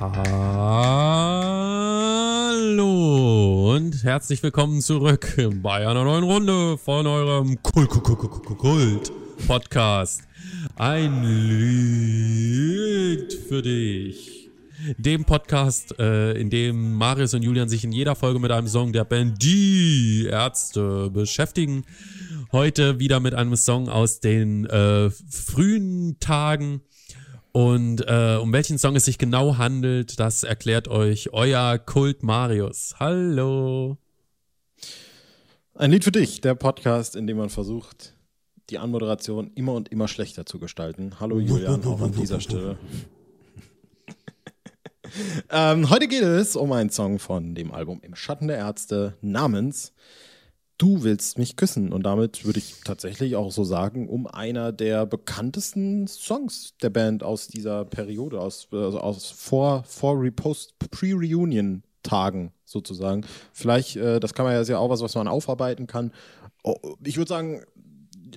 Hallo und herzlich willkommen zurück bei einer neuen Runde von eurem Kult, Kult, Kult, Kult, Kult Podcast. Ein Lied für dich. Dem Podcast, äh, in dem Marius und Julian sich in jeder Folge mit einem Song der Band Die Ärzte beschäftigen. Heute wieder mit einem Song aus den äh, frühen Tagen. Und äh, um welchen Song es sich genau handelt, das erklärt euch euer Kult Marius. Hallo. Ein Lied für dich, der Podcast, in dem man versucht, die Anmoderation immer und immer schlechter zu gestalten. Hallo Julian, auch an dieser Stelle. ähm, heute geht es um einen Song von dem Album Im Schatten der Ärzte namens Du willst mich küssen. Und damit würde ich tatsächlich auch so sagen, um einer der bekanntesten Songs der Band aus dieser Periode, aus, also aus vor, vor Repost, Pre-Reunion-Tagen sozusagen. Vielleicht, äh, das kann man ja, ist auch was, was man aufarbeiten kann. Oh, ich würde sagen,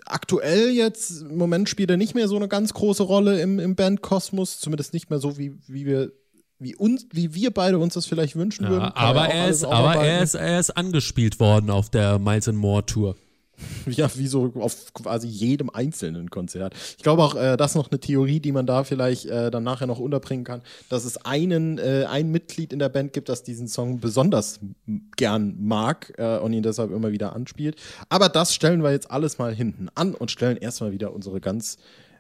aktuell jetzt, im Moment spielt er nicht mehr so eine ganz große Rolle im, im Bandkosmos, zumindest nicht mehr so, wie, wie wir wie uns, wie wir beide uns das vielleicht wünschen Ja, würden. Aber er ist, aber er ist, er ist angespielt worden auf der Miles and More Tour. Ja, wie so auf quasi jedem einzelnen Konzert. Ich glaube auch, äh, das ist noch eine Theorie, die man da vielleicht äh, dann nachher noch unterbringen kann, dass es einen, äh, ein Mitglied in der Band gibt, das diesen Song besonders gern mag äh, und ihn deshalb immer wieder anspielt. Aber das stellen wir jetzt alles mal hinten an und stellen erstmal wieder unsere ganz,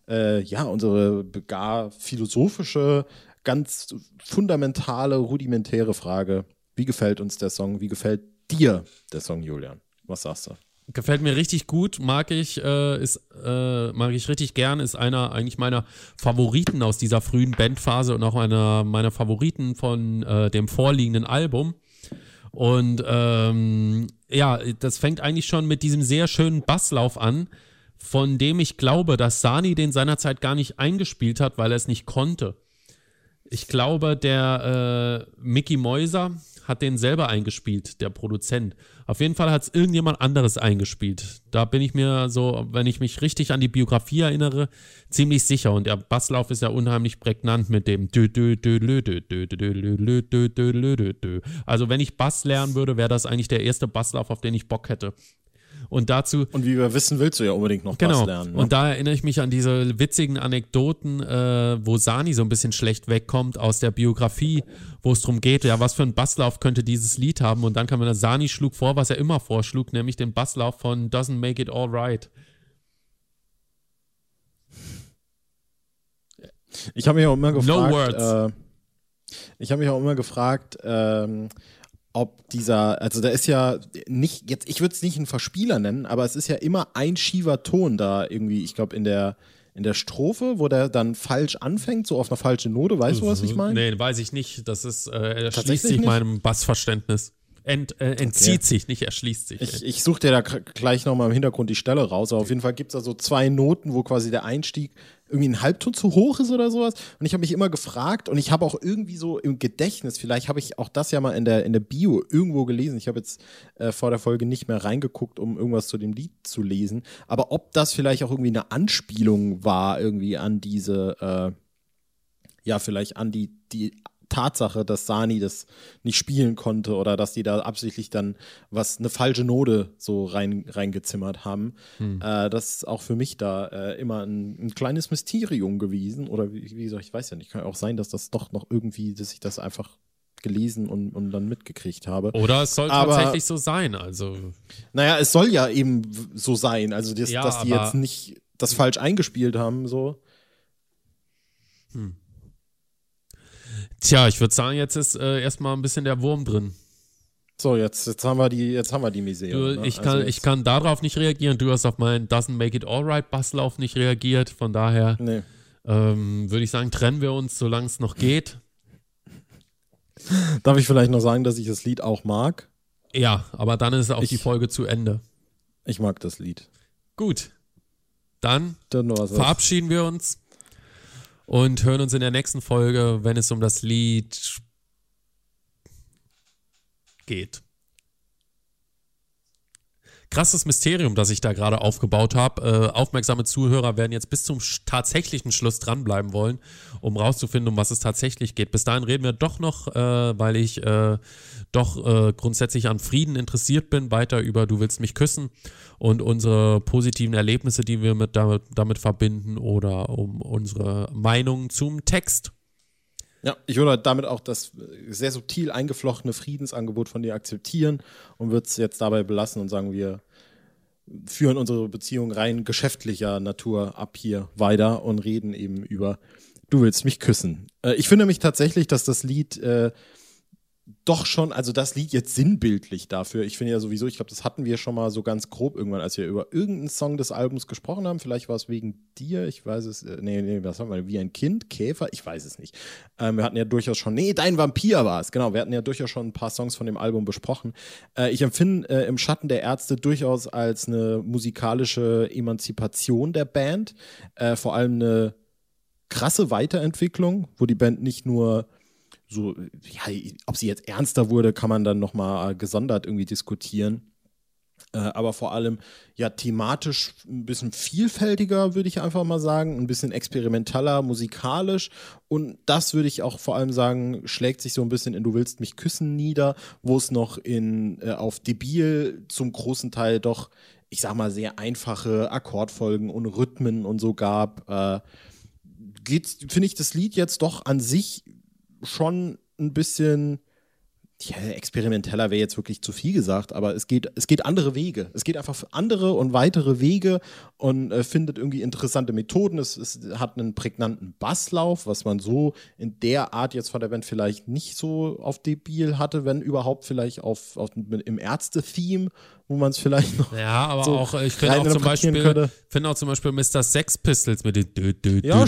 äh, ja, unsere gar philosophische, ganz fundamentale, rudimentäre Frage. Wie gefällt uns der Song? Wie gefällt dir der Song, Julian? Was sagst du? Gefällt mir richtig gut, mag ich, äh, ist, äh, mag ich richtig gern, ist einer eigentlich meiner Favoriten aus dieser frühen Bandphase und auch einer meiner Favoriten von äh, dem vorliegenden Album. Und ähm, ja, das fängt eigentlich schon mit diesem sehr schönen Basslauf an, von dem ich glaube, dass Sani den seinerzeit gar nicht eingespielt hat, weil er es nicht konnte. Ich glaube, der äh, Mickey Mäuser hat den selber eingespielt, der Produzent. Auf jeden Fall hat es irgendjemand anderes eingespielt. Da bin ich mir so, wenn ich mich richtig an die Biografie erinnere, ziemlich sicher. Und der Basslauf ist ja unheimlich prägnant mit dem. Also wenn ich Bass lernen würde, wäre das eigentlich der erste Basslauf, auf den ich Bock hätte. Und dazu Und wie wir wissen, willst du ja unbedingt noch Genau. Bass lernen. Ne? Und da erinnere ich mich an diese witzigen Anekdoten, äh, wo Sani so ein bisschen schlecht wegkommt aus der Biografie, wo es darum geht, ja, was für einen Basslauf könnte dieses Lied haben. Und dann kann man, Sani schlug vor, was er immer vorschlug, nämlich den Basslauf von Doesn't Make It All Right. ich habe mich auch immer gefragt, words. Äh, ich habe mich auch immer gefragt, ähm, ob dieser, also da ist ja nicht, jetzt, ich würde es nicht einen Verspieler nennen, aber es ist ja immer ein schiefer Ton da irgendwie, ich glaube, in der, in der Strophe, wo der dann falsch anfängt, so auf eine falsche Note, weißt du, was ich meine? Nee, weiß ich nicht. Das ist, äh, er erschließt sich nicht? meinem Bassverständnis. Ent, äh, entzieht sich, nicht erschließt sich. Ich, ich suche dir da gleich nochmal im Hintergrund die Stelle raus, aber auf jeden Fall gibt es da so zwei Noten, wo quasi der Einstieg irgendwie ein Halbton zu hoch ist oder sowas. Und ich habe mich immer gefragt und ich habe auch irgendwie so im Gedächtnis, vielleicht habe ich auch das ja mal in der, in der Bio irgendwo gelesen. Ich habe jetzt äh, vor der Folge nicht mehr reingeguckt, um irgendwas zu dem Lied zu lesen. Aber ob das vielleicht auch irgendwie eine Anspielung war, irgendwie an diese, äh, ja, vielleicht an die, die Tatsache, dass Sani das nicht spielen konnte oder dass die da absichtlich dann was, eine falsche Note so rein, reingezimmert haben. Äh, das ist auch für mich da äh, immer ein, ein kleines Mysterium gewesen. Oder wie, wie gesagt, ich weiß ja nicht, kann auch sein, dass das doch noch irgendwie, dass ich das einfach gelesen und, und dann mitgekriegt habe. Oder es soll Aber- tatsächlich so sein. Also, Naja, es soll ja eben so sein. Also, das, Ja, dass die jetzt nicht das falsch eingespielt haben, so. Tja, ich würde sagen, jetzt ist äh, erstmal ein bisschen der Wurm drin. So, jetzt, jetzt haben wir die, jetzt haben wir die Misere. Du, ne? ich, Also kann, jetzt- ich kann darauf nicht reagieren. Du hast auf meinen Doesn't Make It Alright Basslauf nicht reagiert. Von daher Nee. ähm, würde ich sagen, trennen wir uns, solange es noch geht. Darf ich vielleicht noch sagen, dass ich das Lied auch mag? Ja, aber dann ist auch die Ich- Folge zu Ende. Ich mag das Lied. Gut. Dann Dann verabschieden wir uns und hören uns in der nächsten Folge, wenn es um das Lied geht. Krasses Mysterium, das ich da gerade aufgebaut habe. Äh, aufmerksame Zuhörer werden jetzt bis zum tatsächlichen Schluss dranbleiben wollen, um rauszufinden, um was es tatsächlich geht. Bis dahin reden wir doch noch, äh, weil ich äh, doch äh, grundsätzlich an Frieden interessiert bin, weiter über Du willst mich küssen und unsere positiven Erlebnisse, die wir mit damit, damit verbinden oder um unsere Meinung zum Text. Ja, ich würde damit auch das sehr subtil eingeflochtene Friedensangebot von dir akzeptieren und würde es jetzt dabei belassen und sagen, wir führen unsere Beziehung rein geschäftlicher Natur ab hier weiter und reden eben über Du willst mich küssen. Äh, ich finde mich tatsächlich, dass das Lied äh, doch schon, also das Lied jetzt sinnbildlich dafür. Ich finde ja sowieso, ich glaube, das hatten wir schon mal so ganz grob irgendwann, als wir über irgendeinen Song des Albums gesprochen haben. Vielleicht war es wegen dir, ich weiß es, äh, nee, nee, was haben wir, wie ein Kind, Käfer, ich weiß es nicht. Ähm, wir hatten ja durchaus schon, nee, dein Vampir war es, genau, wir hatten ja durchaus schon ein paar Songs von dem Album besprochen. Äh, ich empfinde äh, im Schatten der Ärzte durchaus als eine musikalische Emanzipation der Band, äh, vor allem eine krasse Weiterentwicklung, wo die Band nicht nur so, ja, ob sie jetzt ernster wurde, kann man dann nochmal gesondert irgendwie diskutieren. Äh, aber vor allem ja thematisch ein bisschen vielfältiger, würde ich einfach mal sagen, ein bisschen experimenteller, musikalisch. Und das würde ich auch vor allem sagen, schlägt sich so ein bisschen in Du willst mich küssen nieder, wo es noch in äh, auf Debil zum großen Teil doch, ich sag mal, sehr einfache Akkordfolgen und Rhythmen und so gab. Äh, finde ich das Lied jetzt doch an sich schon ein bisschen ja, experimenteller wäre jetzt wirklich zu viel gesagt, aber es geht, es geht andere Wege. Es geht einfach andere und weitere Wege und äh, findet irgendwie interessante Methoden. Es, es, hat einen prägnanten Basslauf, was man so in der Art jetzt von der Band vielleicht nicht so auf Debil hatte, wenn überhaupt vielleicht auf, auf im Ärzte-Theme wo man es vielleicht noch. Ja, aber so auch, ich finde auch, zum Beispiel, finde auch zum Beispiel Mr. Sex Pistols mit den. Ja,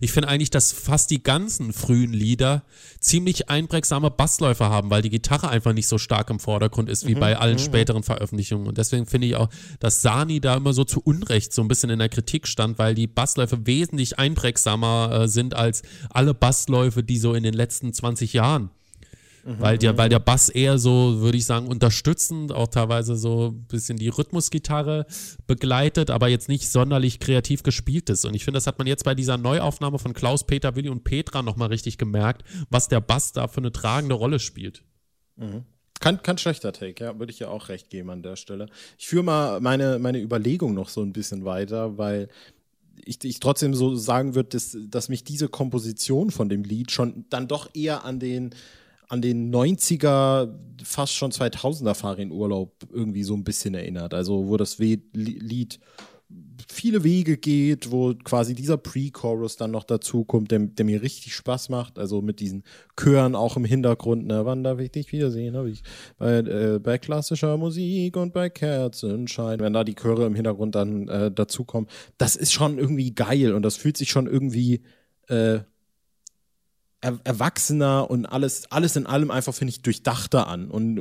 Ich finde eigentlich, dass fast die ganzen frühen Lieder ziemlich einprägsame Bassläufe haben, weil die Gitarre einfach nicht so stark im Vordergrund ist wie mhm, bei allen mhm. späteren Veröffentlichungen. Und deswegen finde ich auch, dass Sani da immer so zu Unrecht so ein bisschen in der Kritik stand, weil die Bassläufe wesentlich einprägsamer äh, sind als alle Bassläufe, die so in den letzten 20 Jahren Mhm. Weil, der, weil der Bass eher so, würde ich sagen, unterstützend, auch teilweise so ein bisschen die Rhythmusgitarre begleitet, aber jetzt nicht sonderlich kreativ gespielt ist. Und ich finde, das hat man jetzt bei dieser Neuaufnahme von Klaus, Peter, Willi und Petra nochmal richtig gemerkt, was der Bass da für eine tragende Rolle spielt. Mhm. Kein, kein schlechter Take, ja, würde ich ja auch recht geben an der Stelle. Ich führe mal meine, meine Überlegung noch so ein bisschen weiter, weil ich, ich trotzdem so sagen würde, dass, dass mich diese Komposition von dem Lied schon dann doch eher an den an den 90er, fast schon 2000er Fahrradurlaub irgendwie so ein bisschen erinnert. Also, wo das Lied viele Wege geht, wo quasi dieser Pre-Chorus dann noch dazu kommt, der, der, mir richtig Spaß macht. Also mit diesen Chören auch im Hintergrund. Ne? Wann darf ich dich wiedersehen? Hab ich bei, äh, bei klassischer Musik und bei Kerzenschein, wenn da die Chöre im Hintergrund dann äh, dazukommen. Das ist schon irgendwie geil und das fühlt sich schon irgendwie äh, er erwachsener und alles, alles in allem einfach, finde ich, durchdachter an. Und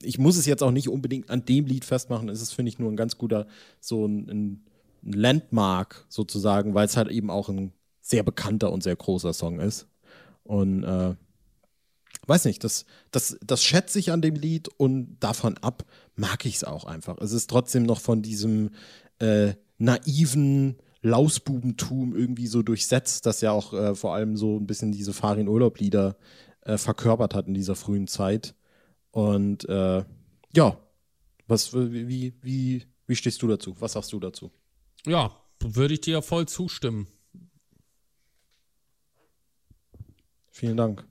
ich muss es jetzt auch nicht unbedingt an dem Lied festmachen. Es ist, finde ich, nur ein ganz guter, so ein, ein Landmark sozusagen, weil es halt eben auch ein sehr bekannter und sehr großer Song ist. Und äh, weiß nicht, das, das, das schätze ich an dem Lied und davon ab mag ich es auch einfach. Es ist trotzdem noch von diesem äh, naiven, Lausbubentum irgendwie so durchsetzt, das ja auch äh, vor allem so ein bisschen diese Farin Urlaub-Lieder äh, verkörpert hat in dieser frühen Zeit. Und äh, ja, was, wie, wie, wie stehst du dazu? Was sagst du dazu? Ja, würde ich dir voll zustimmen. Vielen Dank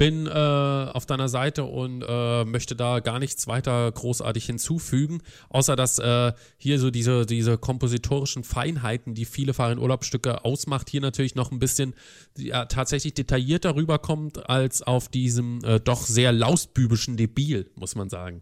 bin äh, auf deiner Seite und äh, möchte da gar nichts weiter großartig hinzufügen, außer dass äh, hier so diese, diese kompositorischen Feinheiten, die viele Fahrradurlaubstücke ausmacht, hier natürlich noch ein bisschen ja, tatsächlich detaillierter rüberkommt als auf diesem äh, doch sehr lausbübischen Debil, muss man sagen.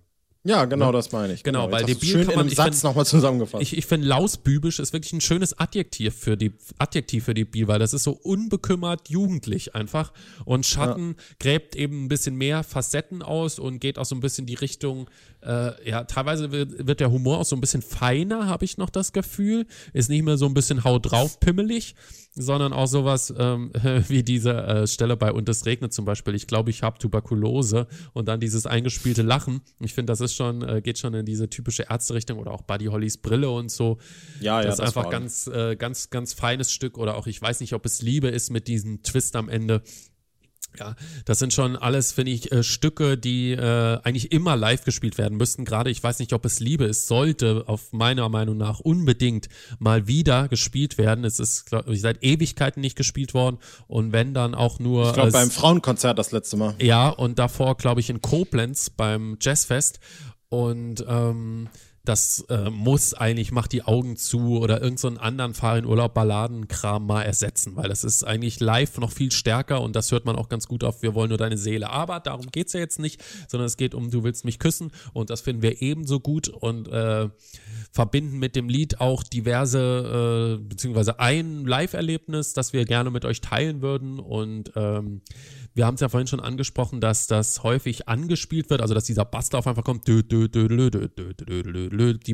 Ja, genau, das meine ich. Genau, weil hast du's debil schön kann in man- einem ich Satz nochmal zusammengefasst. Ich, ich finde lausbübisch ist wirklich ein schönes Adjektiv für die Adjektiv für debil, weil das ist so unbekümmert jugendlich einfach und Schatten gräbt eben ein bisschen mehr Facetten aus und geht auch so ein bisschen die Richtung äh, ja, teilweise wird, wird der Humor auch so ein bisschen feiner, habe ich noch das Gefühl. Ist nicht mehr so ein bisschen haut drauf pimmelig, sondern auch sowas ähm, wie diese äh, Stelle bei Und es regnet zum Beispiel. Ich glaube, ich habe Tuberkulose und dann dieses eingespielte Lachen. Ich finde, das ist schon, äh, geht schon in diese typische Ärzte-Richtung oder auch Buddy Hollys Brille und so. Ja, ja, das ist das einfach ganz, äh, ganz, ganz feines Stück oder auch, ich weiß nicht, ob es Liebe ist mit diesem Twist am Ende. Ja, das sind schon alles, finde ich, äh, Stücke, die äh, eigentlich immer live gespielt werden müssten. Gerade, ich weiß nicht, ob es Liebe ist, sollte auf meiner Meinung nach unbedingt mal wieder gespielt werden. Es ist, glaube ich, seit Ewigkeiten nicht gespielt worden. Und wenn dann auch nur. Ich glaube, beim Frauenkonzert das letzte Mal. ja, und davor, glaube ich, in Koblenz beim Jazzfest. Und ähm, das äh, muss eigentlich, macht die Augen zu oder irgendeinen so anderen Fahr in Urlaub Balladenkram mal ersetzen, weil das ist eigentlich live noch viel stärker und das hört man auch ganz gut auf, wir wollen nur deine Seele. Aber darum geht's ja jetzt nicht, sondern es geht um, du willst mich küssen und das finden wir ebenso gut und äh, verbinden mit dem Lied auch diverse, äh, beziehungsweise ein Live-Erlebnis, das wir gerne mit euch teilen würden. Und ähm, wir haben es ja vorhin schon angesprochen, dass das häufig angespielt wird, also dass dieser Basslauf einfach kommt. Die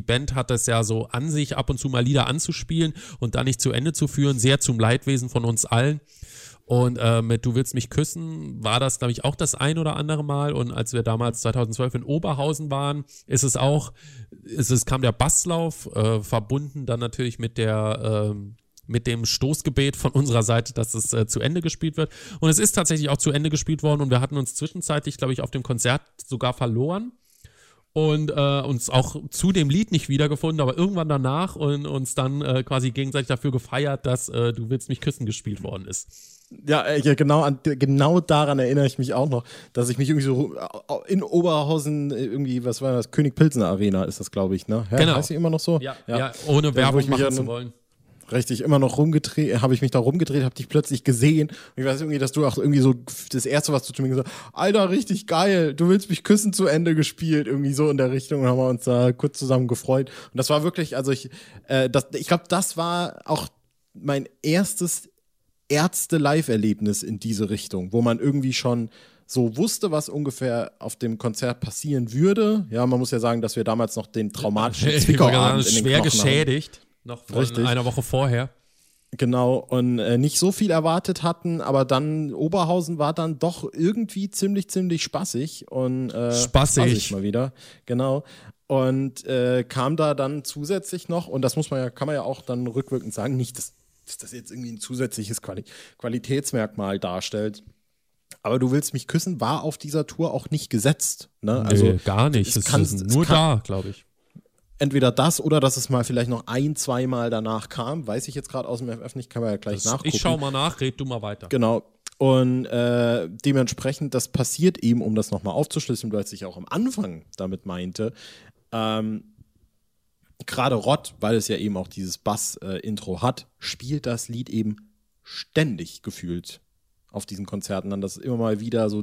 Band hat das ja so an sich, ab und zu mal Lieder anzuspielen und dann nicht zu Ende zu führen, sehr zum Leidwesen von uns allen. Und äh, mit Du willst mich küssen war das, glaube ich, auch das ein oder andere Mal. Und als wir damals 2012 in Oberhausen waren, ist es auch, ist es kam der Basslauf, äh, verbunden dann natürlich mit der, äh, mit dem Stoßgebet von unserer Seite, dass es äh, zu Ende gespielt wird. Und es ist tatsächlich auch zu Ende gespielt worden und wir hatten uns zwischenzeitlich, glaube ich, auf dem Konzert sogar verloren und äh, uns auch zu dem Lied nicht wiedergefunden, aber irgendwann danach und uns dann äh, quasi gegenseitig dafür gefeiert, dass äh, Du willst mich küssen gespielt worden ist. Ja, äh, ja genau, an, genau daran erinnere ich mich auch noch, dass ich mich irgendwie so äh, in Oberhausen äh, irgendwie, was war das? König Pilsner Arena ist das, glaube ich, ne? Ja, Genau. Heißt die immer noch so? Ja, ja. ohne wo Werbung machen ja zu wollen. Richtig, immer noch rumgedreht, habe ich mich da rumgedreht, habe dich plötzlich gesehen. Und ich weiß irgendwie, dass du auch irgendwie so das erste, was du zu mir gesagt hast, Alter, richtig geil, du willst mich küssen zu Ende gespielt, irgendwie so in der Richtung. Und haben wir uns da kurz zusammen gefreut. Und das war wirklich, also ich, äh, das, ich glaube, das war auch mein erstes Ärzte-Live-Erlebnis in diese Richtung, wo man irgendwie schon so wusste, was ungefähr auf dem Konzert passieren würde. Ja, man muss ja sagen, dass wir damals noch den traumatischen Zwickauabend in den schwer Knochen haben. Noch von Richtig. einer Woche vorher. Genau, und äh, nicht so viel erwartet hatten, aber dann Oberhausen war dann doch irgendwie ziemlich, ziemlich spaßig und äh, Spaßig. mal wieder. Genau. Und äh, kam da dann zusätzlich noch, und das muss man ja, kann man ja auch dann rückwirkend sagen, nicht, dass, dass das jetzt irgendwie ein zusätzliches Quali Qualitätsmerkmal darstellt. Aber du willst mich küssen, war auf dieser Tour auch nicht gesetzt. Ne? Also nee, gar nicht. es Es kann- ist es nur kann- da, glaube ich. Entweder das oder dass es mal vielleicht noch ein, zweimal danach kam. Weiß ich jetzt gerade aus dem FF nicht, kann man ja gleich nachgucken. Ich schau mal nach, red du mal weiter. Genau. Und äh, dementsprechend, das passiert eben, um das nochmal aufzuschlüsseln, weil ich auch am Anfang damit meinte, ähm, gerade Rott, weil es ja eben auch dieses Bass-Intro hat, spielt das Lied eben ständig gefühlt auf diesen Konzerten dann. Das ist immer mal wieder so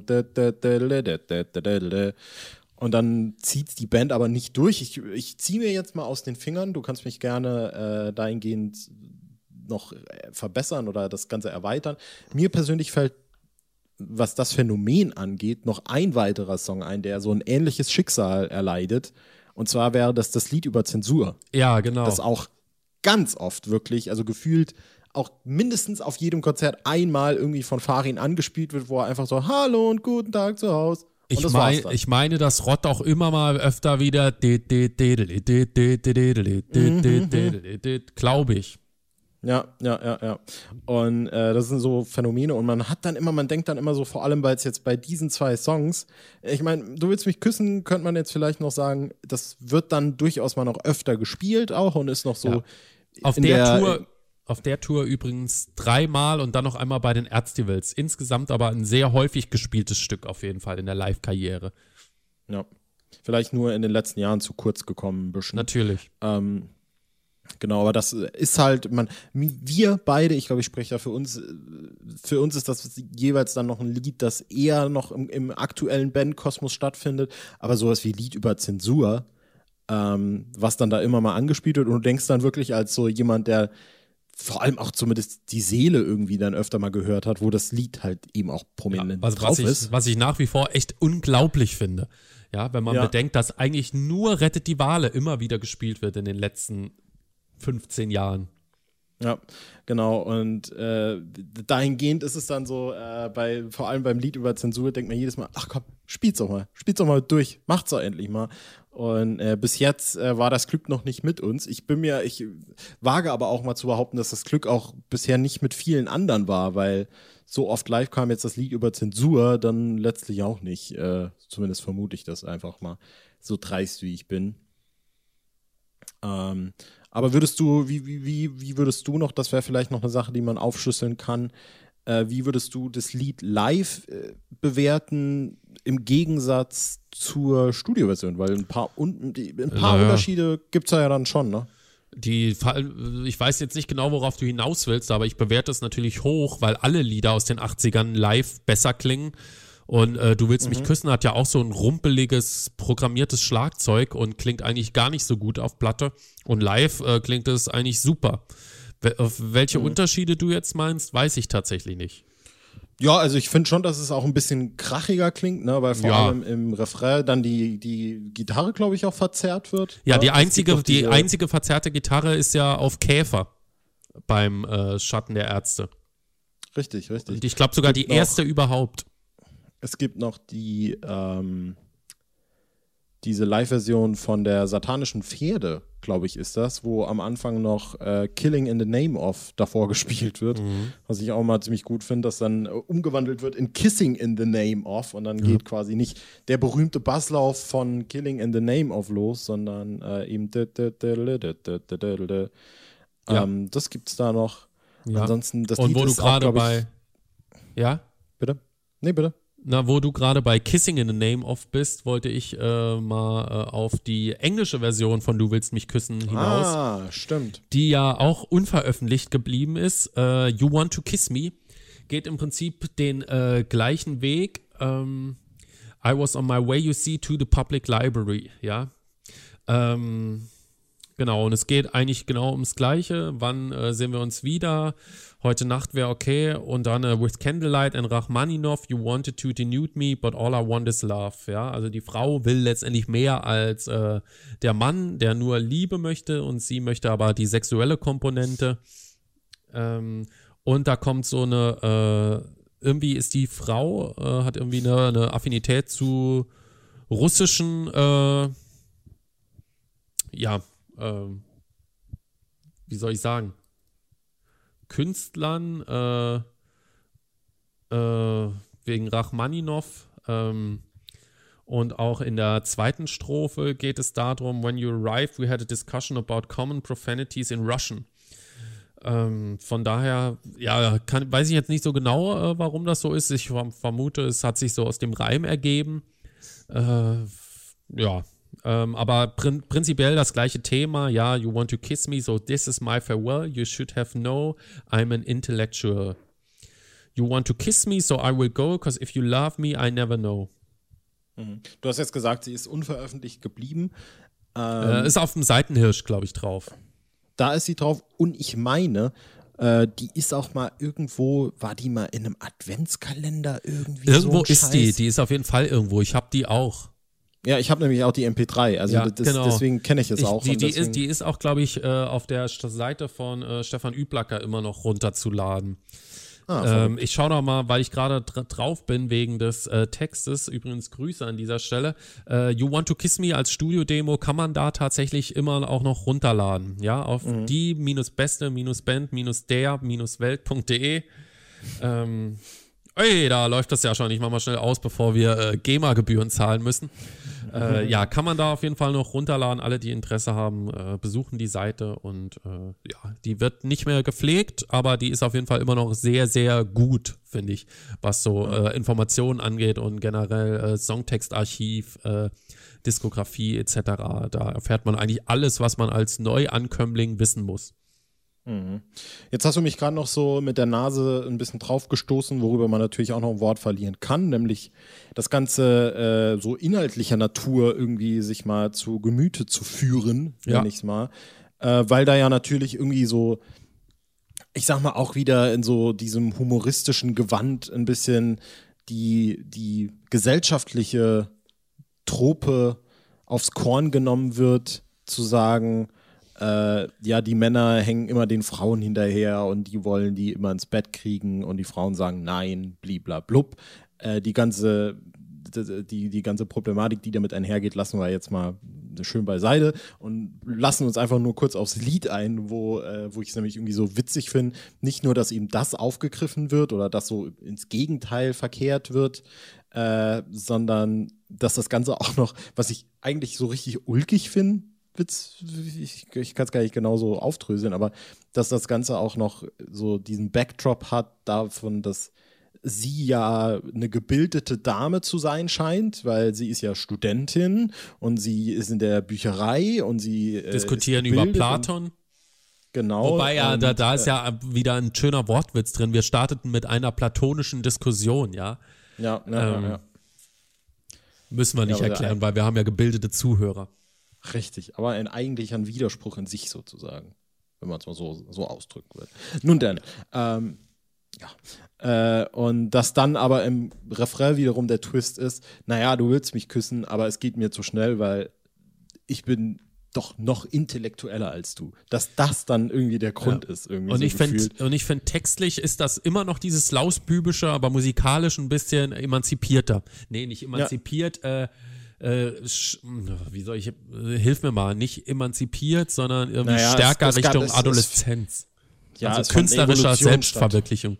und dann zieht die Band aber nicht durch. Ich, ich ziehe mir jetzt mal aus den Fingern. Du kannst mich gerne äh, dahingehend noch äh, verbessern oder das Ganze erweitern. Mir persönlich fällt, was das Phänomen angeht, noch ein weiterer Song ein, der so ein ähnliches Schicksal erleidet. Und zwar wäre das das Lied über Zensur. Ja, genau. Das auch ganz oft wirklich, also gefühlt auch mindestens auf jedem Konzert einmal irgendwie von Farin angespielt wird, wo er einfach so Hallo und guten Tag zu Hause ich, mein, ich meine, dass Rott auch immer mal öfter wieder glaube ich. Ja, ja, ja, ja. Und äh, das sind so Phänomene und man hat dann immer, man denkt dann immer so, vor allem weil es jetzt bei diesen zwei Songs, ich meine, du willst mich küssen, könnte man jetzt vielleicht noch sagen, das wird dann durchaus mal noch öfter gespielt auch und ist noch so Ja. Auf in der, Tour, auf der Tour übrigens dreimal und dann noch einmal bei den Erztivals. Insgesamt aber ein sehr häufig gespieltes Stück auf jeden Fall in der Live-Karriere. Ja. Vielleicht nur in den letzten Jahren zu kurz gekommen, ein bisschen. Natürlich. Ähm, genau, aber das ist halt, man, wir beide, ich glaube, ich spreche da für uns, für uns ist das jeweils dann noch ein Lied, das eher noch im, im aktuellen Bandkosmos stattfindet, aber sowas wie Lied über Zensur, ähm, was dann da immer mal angespielt wird und du denkst dann wirklich als so jemand, der vor allem auch zumindest die Seele irgendwie dann öfter mal gehört hat, wo das Lied halt eben auch prominent ja, was, drauf was ich, ist. Was ich nach wie vor echt unglaublich finde. Ja, wenn man Ja. bedenkt, dass eigentlich nur Rettet die Wale immer wieder gespielt wird in den letzten 15 Jahren. Ja, genau. Und äh, dahingehend ist es dann so, äh, bei, vor allem beim Lied über Zensur, denkt man jedes Mal, ach komm, spiel's doch mal, spiel's doch mal durch, macht's doch endlich mal. Und äh, bis jetzt äh, war das Glück noch nicht mit uns. Ich bin mir, ich wage aber auch mal zu behaupten, dass das Glück auch bisher nicht mit vielen anderen war, weil so oft live kam jetzt das Lied über Zensur, dann letztlich auch nicht. Äh, zumindest vermute ich das einfach mal, so dreist wie ich bin. Ähm, aber würdest du, wie, wie, wie, wie würdest du noch, das wäre vielleicht noch eine Sache, die man aufschlüsseln kann, äh, wie würdest du das Lied live äh, bewerten im Gegensatz zur Studioversion? Weil ein paar, un ein paar Naja. Unterschiede gibt es ja dann schon, ne? Die, Fall- ich weiß jetzt nicht genau, worauf du hinaus willst, aber ich bewerte es natürlich hoch, weil alle Lieder aus den 80ern live besser klingen. Und äh, Du willst mich küssen hat ja auch so ein rumpeliges, programmiertes Schlagzeug und klingt eigentlich gar nicht so gut auf Platte. Und live äh, klingt es eigentlich super. Auf welche Unterschiede du jetzt meinst, weiß ich tatsächlich nicht. Ja, also ich finde schon, dass es auch ein bisschen krachiger klingt, ne? Weil vor Ja. allem im Refrain dann die, die Gitarre, glaube ich, auch verzerrt wird. Ja, die einzige, die einzige verzerrte Gitarre ist ja auf Käfer beim äh, Schatten der Ärzte. Richtig, richtig. Und ich glaube sogar die noch- erste überhaupt. Es gibt noch die, ähm, diese Live-Version von der satanischen Pferde, glaube ich, ist das, wo am Anfang noch äh, Killing in the Name of davor gespielt wird. Was ich auch mal ziemlich gut finde, dass dann äh, umgewandelt wird in Kissing in the Name of und dann geht quasi nicht der berühmte Basslauf von Killing in the Name of los, sondern äh, eben Ja. ähm, das gibt's da noch. Ja. Ansonsten das Und Lied wo du gerade bei. Ja? bitte? Nee, bitte. Na, wo du gerade bei Kissing in the Name of bist, wollte ich äh, mal äh, auf die englische Version von Du willst mich küssen hinaus, Ah, stimmt. die ja auch unveröffentlicht geblieben ist. Äh, you Want to Kiss Me geht im Prinzip den äh, gleichen Weg. Ähm, I was on my way, you see, to the public library, ja. Ähm, genau, und es geht eigentlich genau ums Gleiche. Wann äh, sehen wir uns wieder? Heute Nacht wäre okay. Und dann äh, with Candlelight and Rachmaninov, you wanted to denude me, but all I want is love. Ja, also die Frau will letztendlich mehr als äh, der Mann, der nur Liebe möchte und sie möchte aber die sexuelle Komponente. Ähm, und da kommt so eine, äh, irgendwie ist die Frau, äh, hat irgendwie eine, eine Affinität zu russischen, äh, ja, ähm, wie soll ich sagen, Künstlern, äh, äh, wegen Rachmaninov. Ähm, und auch in der zweiten Strophe geht es darum, when you arrived, we had a discussion about common profanities in Russian. Ähm, von daher, ja, kann, weiß ich jetzt nicht so genau, äh, warum das so ist. Ich verm- vermute, es hat sich so aus dem Reim ergeben. Äh, ja, ähm, aber prin prinzipiell das gleiche Thema. Ja, you want to kiss me, so this is my farewell. You should have know I'm an intellectual. You want to kiss me, so I will go, because if you love me, I never know. Du hast jetzt gesagt, sie ist unveröffentlicht geblieben. Ähm, Äh, ist auf dem Seitenhirsch, glaube ich, drauf. Da ist sie drauf und ich meine, äh, die ist auch mal irgendwo, war die mal in einem Adventskalender irgendwie? Irgendwo so ein ist die, Scheiß? die ist auf jeden Fall irgendwo. Ich habe die auch. Ja, ich habe nämlich auch die MP3, also Ja, das, genau. deswegen kenne ich es Ich, auch. die, die, ist, die ist auch, glaube ich, äh, auf der Seite von äh, Stefan Üblacker immer noch runterzuladen. ah, Ähm, ich schaue noch mal, weil ich gerade dr drauf bin wegen des äh, Textes. Übrigens Grüße an dieser Stelle. Äh, you Want to Kiss Me als Studio-Demo kann man da tatsächlich immer auch noch runterladen. Ja, auf Mhm. die-beste-band-der-welt.de. Ähm, ey, da läuft das ja schon. Ich mach mal schnell aus, bevor wir äh, GEMA-Gebühren zahlen müssen. Äh, ja, kann man da auf jeden Fall noch runterladen. Alle, die Interesse haben, äh, besuchen die Seite und äh, ja, die wird nicht mehr gepflegt, aber die ist auf jeden Fall immer noch sehr, sehr gut, finde ich, was so äh, Informationen angeht und generell äh, Songtextarchiv, äh, Diskografie etc. Da erfährt man eigentlich alles, was man als Neuankömmling wissen muss. Jetzt hast du mich gerade noch so mit der Nase ein bisschen draufgestoßen, worüber man natürlich auch noch ein Wort verlieren kann, nämlich das Ganze äh, so inhaltlicher Natur irgendwie sich mal zu Gemüte zu führen, Ja. nenne ich es mal. Äh, weil da ja natürlich irgendwie so, ich sag mal, auch wieder in so diesem humoristischen Gewand ein bisschen die, die gesellschaftliche Trope aufs Korn genommen wird, zu sagen, äh, ja, die Männer hängen immer den Frauen hinterher und die wollen die immer ins Bett kriegen und die Frauen sagen nein, bliblablub. Äh, die ganze die, die ganze Problematik, die damit einhergeht, lassen wir jetzt mal schön beiseite und lassen uns einfach nur kurz aufs Lied ein, wo, äh, wo ich es nämlich irgendwie so witzig finde. Nicht nur, dass eben das aufgegriffen wird oder dass so ins Gegenteil verkehrt wird, äh, sondern dass das Ganze auch noch, was ich eigentlich so richtig ulkig finde, Witz, ich, ich kann es gar nicht genau so aufdröseln, aber dass das Ganze auch noch so diesen Backdrop hat davon, dass sie ja eine gebildete Dame zu sein scheint, weil sie ist ja Studentin und sie ist in der Bücherei und sie äh, Diskutieren über Platon. Genau. Wobei ja, und, da, da ist äh, ja wieder ein schöner Wortwitz drin. Wir starteten mit einer platonischen Diskussion, ja. ja, ja, ähm, ja, ja. Müssen wir nicht erklären, weil wir haben ja gebildete Zuhörer. Richtig, aber ein eigentlicher Widerspruch in sich sozusagen, wenn man es mal so, so ausdrücken will. Nun denn, ähm, ja. Äh, und dass dann aber im Refrain wiederum der Twist ist, naja, du willst mich küssen, aber es geht mir zu schnell, weil ich bin doch noch intellektueller als du. Dass das dann irgendwie der Grund ist. Irgendwie Und so ich finde, gefühlt. und ich finde, textlich ist das immer noch dieses lausbübische, aber musikalisch ein bisschen emanzipierter. Nee, nicht emanzipiert, äh, äh, wie soll ich, äh, hilf mir mal, nicht emanzipiert, sondern irgendwie Naja, stärker es gab- Richtung es- es- Adoleszenz. Ja, also künstlerischer Selbstverwirklichung.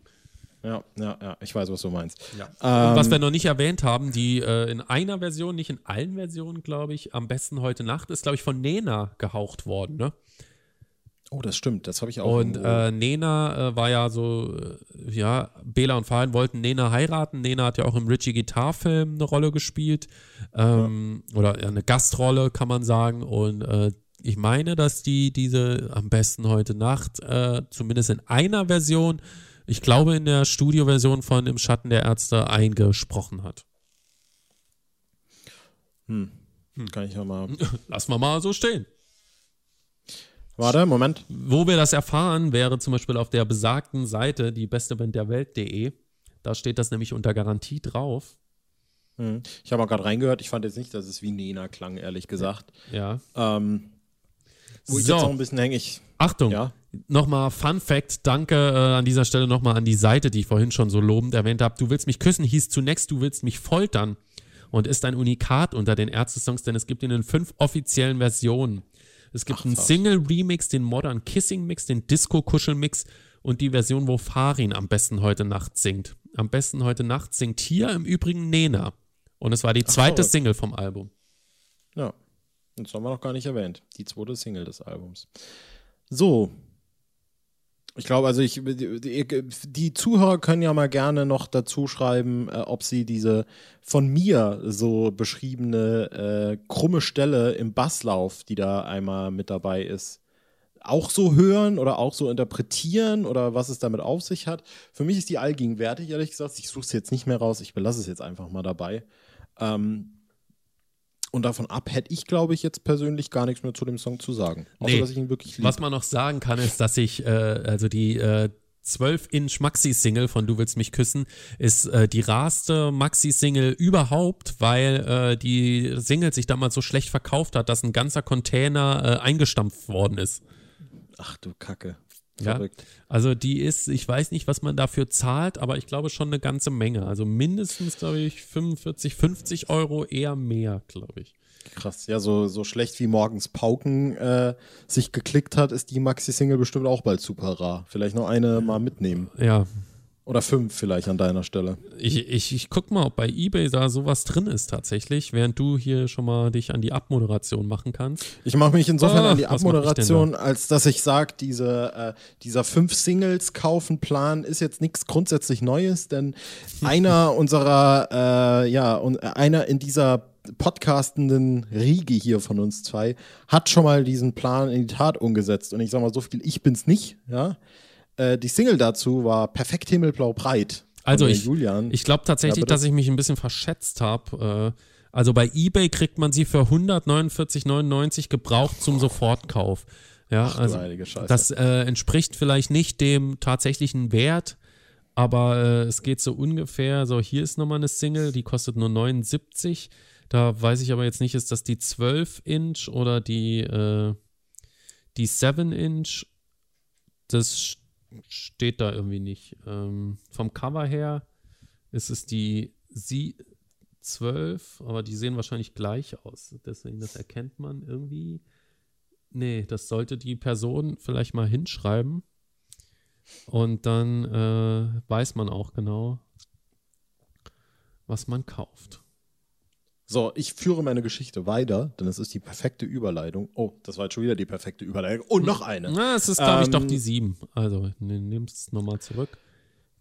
Ja, ja, ja, ich weiß, was du meinst. Ja. Ähm, was wir noch nicht erwähnt haben, die äh, in einer Version, nicht in allen Versionen, glaube ich, am besten heute Nacht, ist, glaube ich, von Nena gehaucht worden, ne? Oh, das stimmt, das habe ich auch. Und äh, Nena äh, war ja so, äh, ja, Bela und Farin wollten Nena heiraten. Nena hat ja auch im Richie Guitar Film eine Rolle gespielt. Ähm, Oder ja, eine Gastrolle, kann man sagen. Und äh, ich meine, dass die diese am besten heute Nacht, äh, zumindest in einer Version, ich glaube in der Studioversion von Im Schatten der Ärzte eingesprochen hat. kann ich ja mal. Lassen wir mal so stehen. Warte, Moment. Wo wir das erfahren, wäre zum Beispiel auf der besagten Seite, die beste Band der Welt.de. Da steht das nämlich unter Garantie drauf. Hm. Ich habe mal gerade reingehört. Ich fand jetzt nicht, dass es wie Nena klang, ehrlich gesagt. Ja. Ähm, wo ich So. jetzt noch ein bisschen hänge, ich. Achtung, Ja. nochmal Fun Fact. Danke äh, an dieser Stelle nochmal an die Seite, die ich vorhin schon so lobend erwähnt habe. Du willst mich küssen, hieß zunächst, du willst mich foltern. Und ist ein Unikat unter den Ärzte-Songs, denn es gibt ihn in fünf offiziellen Versionen. Es gibt Ach, einen. Single-Remix, den Modern Kissing-Mix, den Disco-Kuschel-Mix und die Version, wo Farin am besten heute Nacht singt. Am besten heute Nacht singt hier im Übrigen Nena. Und es war die zweite verrückt. Single vom Album. Ja. Das haben wir noch gar nicht erwähnt. Die zweite Single des Albums. So. Ich glaube, also ich, die, die Zuhörer können ja mal gerne noch dazu schreiben, äh, ob sie diese von mir so beschriebene äh, krumme Stelle im Basslauf, die da einmal mit dabei ist, auch so hören oder auch so interpretieren oder was es damit auf sich hat. Für mich ist die allgegenwärtig, ehrlich gesagt. Ich suche es jetzt nicht mehr raus, ich belasse es jetzt einfach mal dabei. Ähm, und davon ab hätte ich, glaube ich, jetzt persönlich gar nichts mehr zu dem Song zu sagen. Außer, Nee. dass ich ihn wirklich liebe. Was man noch sagen kann, ist, dass ich, äh, also die äh, 12-Inch Maxi-Single von Du willst mich küssen ist äh, die rarste Maxi-Single überhaupt, weil äh, die Single sich damals so schlecht verkauft hat, dass ein ganzer Container äh, eingestampft worden ist. Ach du Kacke. Ja? Also die ist, ich weiß nicht, was man dafür zahlt, aber ich glaube schon eine ganze Menge. Also mindestens, glaube ich, 45, 50 Euro, eher mehr, glaube ich. Krass. Ja, so, so schlecht wie morgens Pauken äh, sich geklickt hat, ist die Maxi-Single bestimmt auch bald super rar. Vielleicht noch eine mal mitnehmen. Ja, Oder fünf vielleicht an deiner Stelle. Ich, ich, ich guck mal, ob bei eBay da sowas drin ist tatsächlich, während du hier schon mal dich an die Abmoderation machen kannst. Ich mache mich insofern Ah, an die Abmoderation, als dass ich sage, diese, äh, dieser fünf Singles kaufen Plan ist jetzt nichts grundsätzlich Neues, denn einer unserer, äh, ja, und einer in dieser podcastenden Riege hier von uns zwei hat schon mal diesen Plan in die Tat umgesetzt. Und ich sag mal so viel, ich bin's nicht, ja. Äh, die Single dazu war Perfekt Himmelblau Breit. Also ich, Julian. ich glaube tatsächlich, Ja, dass ich mich ein bisschen verschätzt habe. Äh, also bei eBay kriegt man sie für 149,99 gebraucht zum Sofortkauf. Ja, Ach also das äh, entspricht vielleicht nicht dem tatsächlichen Wert, aber äh, es geht so ungefähr. So, hier ist nochmal eine Single, die kostet nur 79. Da weiß ich aber jetzt nicht, ist das die 12 Inch oder die, äh, die 7 Inch? Das st- steht da irgendwie nicht. Ähm, vom Cover her ist es die Sie 12, aber die sehen wahrscheinlich gleich aus. Deswegen, das erkennt man irgendwie. Nee, das sollte die Person vielleicht mal hinschreiben. Und dann äh, weiß man auch genau, was man kauft. So, ich führe meine Geschichte weiter, denn es ist die perfekte Überleitung. Oh, das war jetzt schon wieder die perfekte Überleitung. Und noch eine. Na, es ist, glaube ich, doch Ähm, die 7. Also, ne, nehmt es nochmal zurück.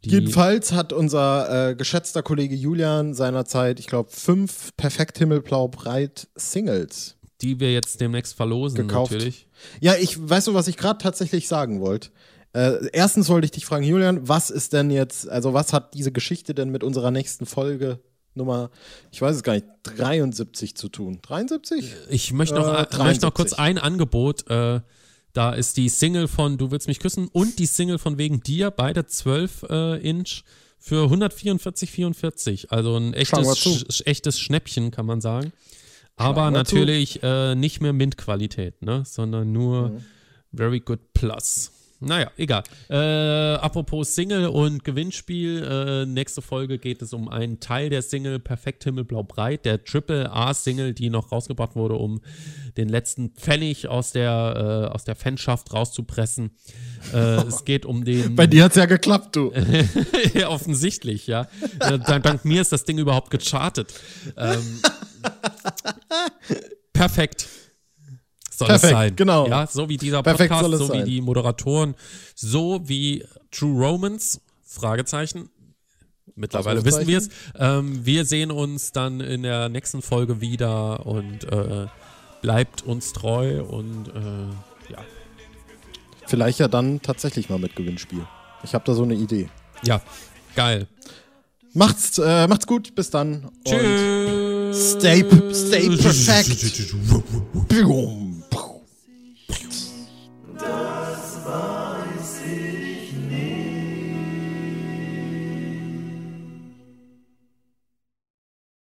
Die, Jedenfalls hat unser äh, geschätzter Kollege Julian seinerzeit, ich glaube, fünf perfekt himmelblau breit Singles. die wir jetzt demnächst verlosen, Gekauft. natürlich. Ja, ich weißt du, was ich gerade tatsächlich sagen wollte. Äh, erstens wollte ich dich fragen, Julian, was ist denn jetzt, also was hat diese Geschichte denn mit unserer nächsten Folge Nummer, ich weiß es gar nicht, 73 zu tun? 73? Ich möchte noch, Äh, äh, möchte noch 73. kurz ein Angebot. Äh, da ist die Single von Du willst mich küssen und die Single von Wegen dir, beide 12 äh, Inch für 144,44. Also ein echtes, sch echtes Schnäppchen, kann man sagen. Aber natürlich äh, nicht mehr Mint-Qualität, ne? sondern nur Mhm. Very Good Plus. Naja, egal. Äh, apropos Single und Gewinnspiel, äh, nächste Folge geht es um einen Teil der Single Perfekt Himmelblau Breit, der Triple A-Single, die noch rausgebracht wurde, um den letzten Pfennig aus der, äh, aus der Fanschaft rauszupressen. Äh, es geht um den. Bei dir hat's ja geklappt, du. Ja, offensichtlich, ja. Äh, dank, dank mir ist das Ding überhaupt gechartet. Ähm, perfekt. Soll Perfekt, es sein. genau. Ja, so wie dieser Perfekt Podcast, so wie sein. die Moderatoren, so wie True Romans, Fragezeichen. Mittlerweile wissen wir es. Ähm, wir sehen uns dann in der nächsten Folge wieder und äh, bleibt uns treu und äh, ja. Vielleicht ja dann tatsächlich mal mit Gewinnspiel. Ich habe da so eine Idee. Ja, geil. Macht's, äh, macht's gut, bis dann. Tschüss. stay, stay perfect.